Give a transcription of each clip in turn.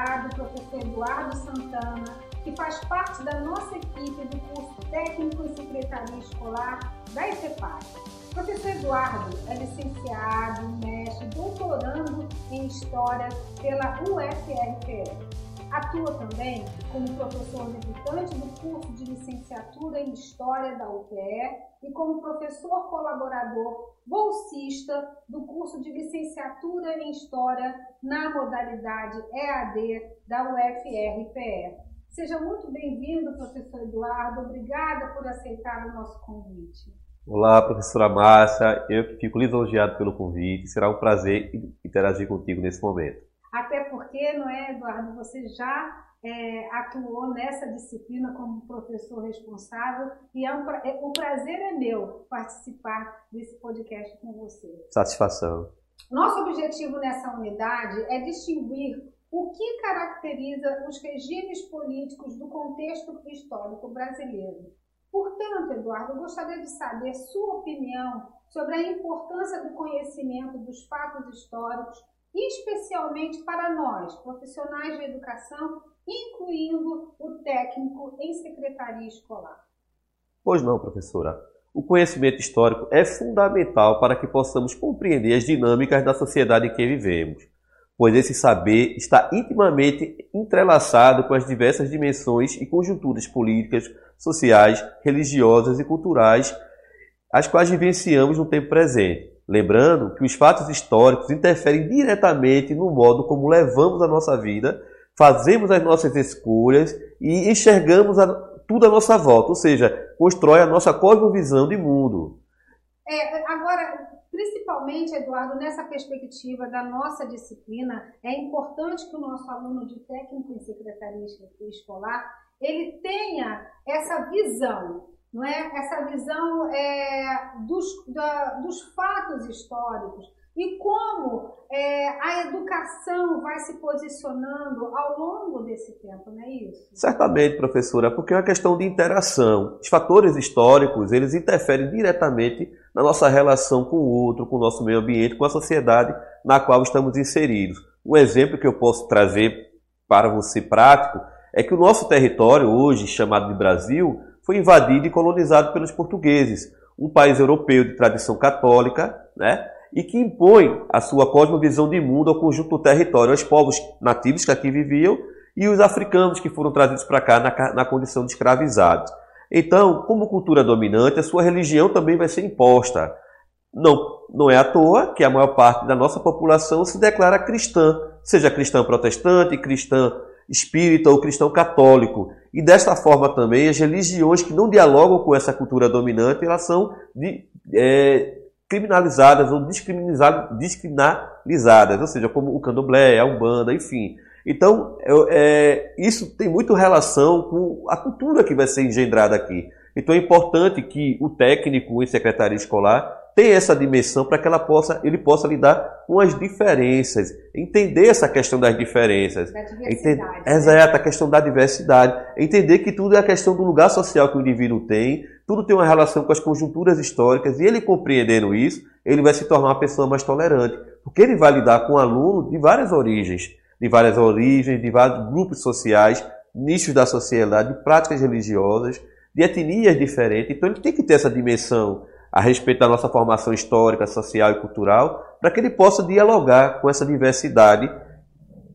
convidado, o professor Eduardo Santana, que faz parte da nossa equipe do curso Técnico em Secretaria Escolar da EFEPAC. O professor Eduardo é licenciado, mestre, doutorando em História pela UFRPE. Atua também como professor debutante do curso de licenciatura em História da UPE e como professor colaborador bolsista do curso de licenciatura em História na modalidade EAD da UFRPE. Seja muito bem-vindo, professor Eduardo. Obrigada por aceitar o nosso convite. Olá, professora Márcia. Eu que fico lisonjeado pelo convite. Será um prazer interagir contigo nesse momento. Até porque, não é, Eduardo, você já é, atuou nessa disciplina como professor responsável e é um, é, o prazer é meu participar desse podcast com você. Satisfação. Nosso objetivo nessa unidade é distinguir o que caracteriza os regimes políticos do contexto histórico brasileiro. Portanto, Eduardo, eu gostaria de saber sua opinião sobre a importância do conhecimento dos fatos históricos especialmente para nós, profissionais de educação, incluindo o técnico em secretaria escolar? Pois não, professora. O conhecimento histórico é fundamental para que possamos compreender as dinâmicas da sociedade em que vivemos, pois esse saber está intimamente entrelaçado com as diversas dimensões e conjunturas políticas, sociais, religiosas e culturais, as quais vivenciamos no tempo presente. Lembrando que os fatos históricos interferem diretamente no modo como levamos a nossa vida, fazemos as nossas escolhas e enxergamos a, tudo à nossa volta, ou seja, constrói a nossa cosmovisão de mundo. É, agora, principalmente, Eduardo, nessa perspectiva da nossa disciplina, é importante que o nosso aluno de técnico em secretaria escolar ele tenha essa visão não é? Essa visão é, dos, da, dos fatos históricos e como é, a educação vai se posicionando ao longo desse tempo, não é isso? Certamente, professora, porque é uma questão de interação. Os fatores históricos, eles interferem diretamente na nossa relação com o outro, com o nosso meio ambiente, com a sociedade na qual estamos inseridos. Um exemplo que eu posso trazer para você prático é que o nosso território, hoje chamado de Brasil, foi invadido e colonizado pelos portugueses, um país europeu de tradição católica, né? e que impõe a sua cosmovisão de mundo ao conjunto do território, aos povos nativos que aqui viviam e os africanos que foram trazidos para cá na, na condição de escravizados. Então, como cultura dominante, a sua religião também vai ser imposta. Não, não é à toa que a maior parte da nossa população se declara cristã, seja cristã protestante, cristã espírita ou cristão católico. E desta forma também as religiões que não dialogam com essa cultura dominante, elas são de, é, criminalizadas ou descriminalizadas, ou seja, como o candomblé, a umbanda, enfim. Então, é, isso tem muito relação com a cultura que vai ser engendrada aqui. Então é importante que o técnico em secretaria escolar tenha essa dimensão para que ela possa, ele possa lidar com as diferenças, entender essa questão das diferenças. Da diversidade. Entender, né? Exato, a questão da diversidade. Entender que tudo é a questão do lugar social que o indivíduo tem, tudo tem uma relação com as conjunturas históricas, e ele compreendendo isso, ele vai se tornar uma pessoa mais tolerante, porque ele vai lidar com um aluno de várias origens, de várias origens, de vários grupos sociais, nichos da sociedade, de práticas religiosas, de etnias diferentes. Então ele tem que ter essa dimensão a respeito da nossa formação histórica, social e cultural, para que ele possa dialogar com essa diversidade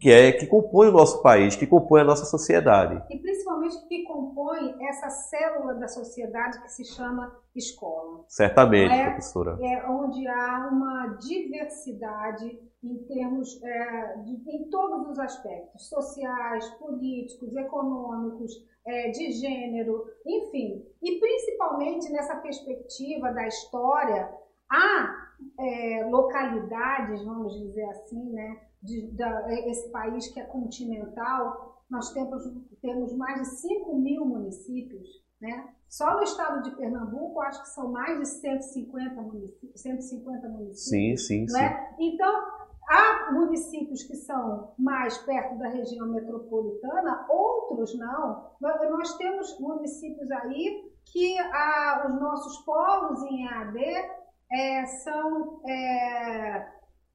que é que compõe o nosso país, que compõe a nossa sociedade. E principalmente que compõe essa célula da sociedade que se chama escola. Certamente, é, professora. É onde há uma diversidade em termos é, de, em todos os aspectos, sociais, políticos, econômicos, é, de gênero, enfim. E principalmente nessa perspectiva da história, há é, localidades, vamos dizer assim, né, de, da, esse país que é continental, nós temos, temos mais de 5 mil municípios, né? Só no estado de Pernambuco, acho que são mais de 150 municípios. 150 municípios sim, sim, sim. É? Então, Há municípios que são mais perto da região metropolitana, outros não. Nós temos municípios aí que os nossos polos em EAD é, são é,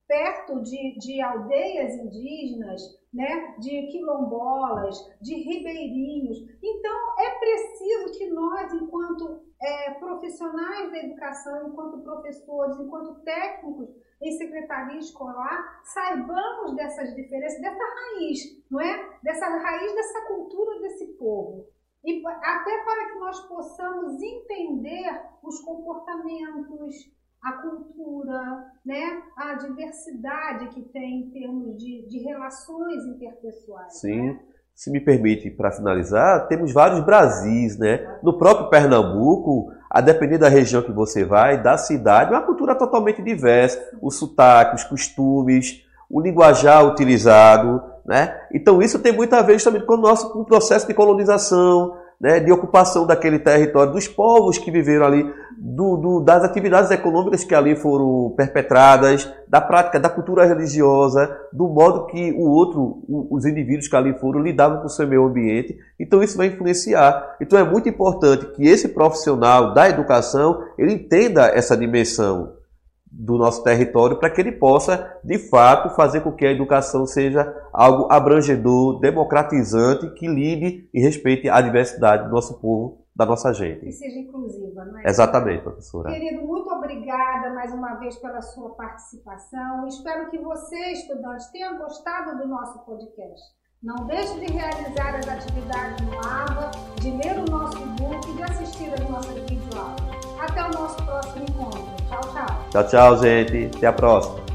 perto de, de aldeias indígenas, né, de quilombolas, de ribeirinhos. Então, é preciso que nós, enquanto é, profissionais da educação, enquanto professores, enquanto técnicos em secretaria escolar, saibamos dessas diferenças, dessa raiz, não é? Dessa raiz dessa cultura desse povo. E até para que nós possamos entender os comportamentos, a cultura, né, a diversidade que tem em termos de, de relações interpessoais. Sim. Né? Se me permite, para finalizar, temos vários Brasis, né? No próprio Pernambuco, a depender da região que você vai, da cidade, uma cultura totalmente diversa, o sotaque, os costumes, o linguajar utilizado, né? Então isso tem muito a ver também com o nosso com o processo de colonização, né, de ocupação daquele território, dos povos que viveram ali, do, do, das atividades econômicas que ali foram perpetradas, da prática da cultura religiosa, do modo que o outro, os indivíduos que ali foram, lidavam com o seu meio ambiente. Então isso vai influenciar. Então é muito importante que esse profissional da educação ele entenda essa dimensão do nosso território para que ele possa, de fato, fazer com que a educação seja algo abrangedor, democratizante, que lide e respeite a diversidade do nosso povo, da nossa gente. E seja inclusiva, não é? Exatamente, professora. Querido, muito obrigada mais uma vez pela sua participação. Espero que você, estudante, tenha gostado do nosso podcast. Não deixe de realizar as atividades no ABA, de ler o nosso book e de assistir às nossas videoaulas. Até o nosso próximo encontro. Tchau, tchau. Tchau, tchau, gente. Até a próxima.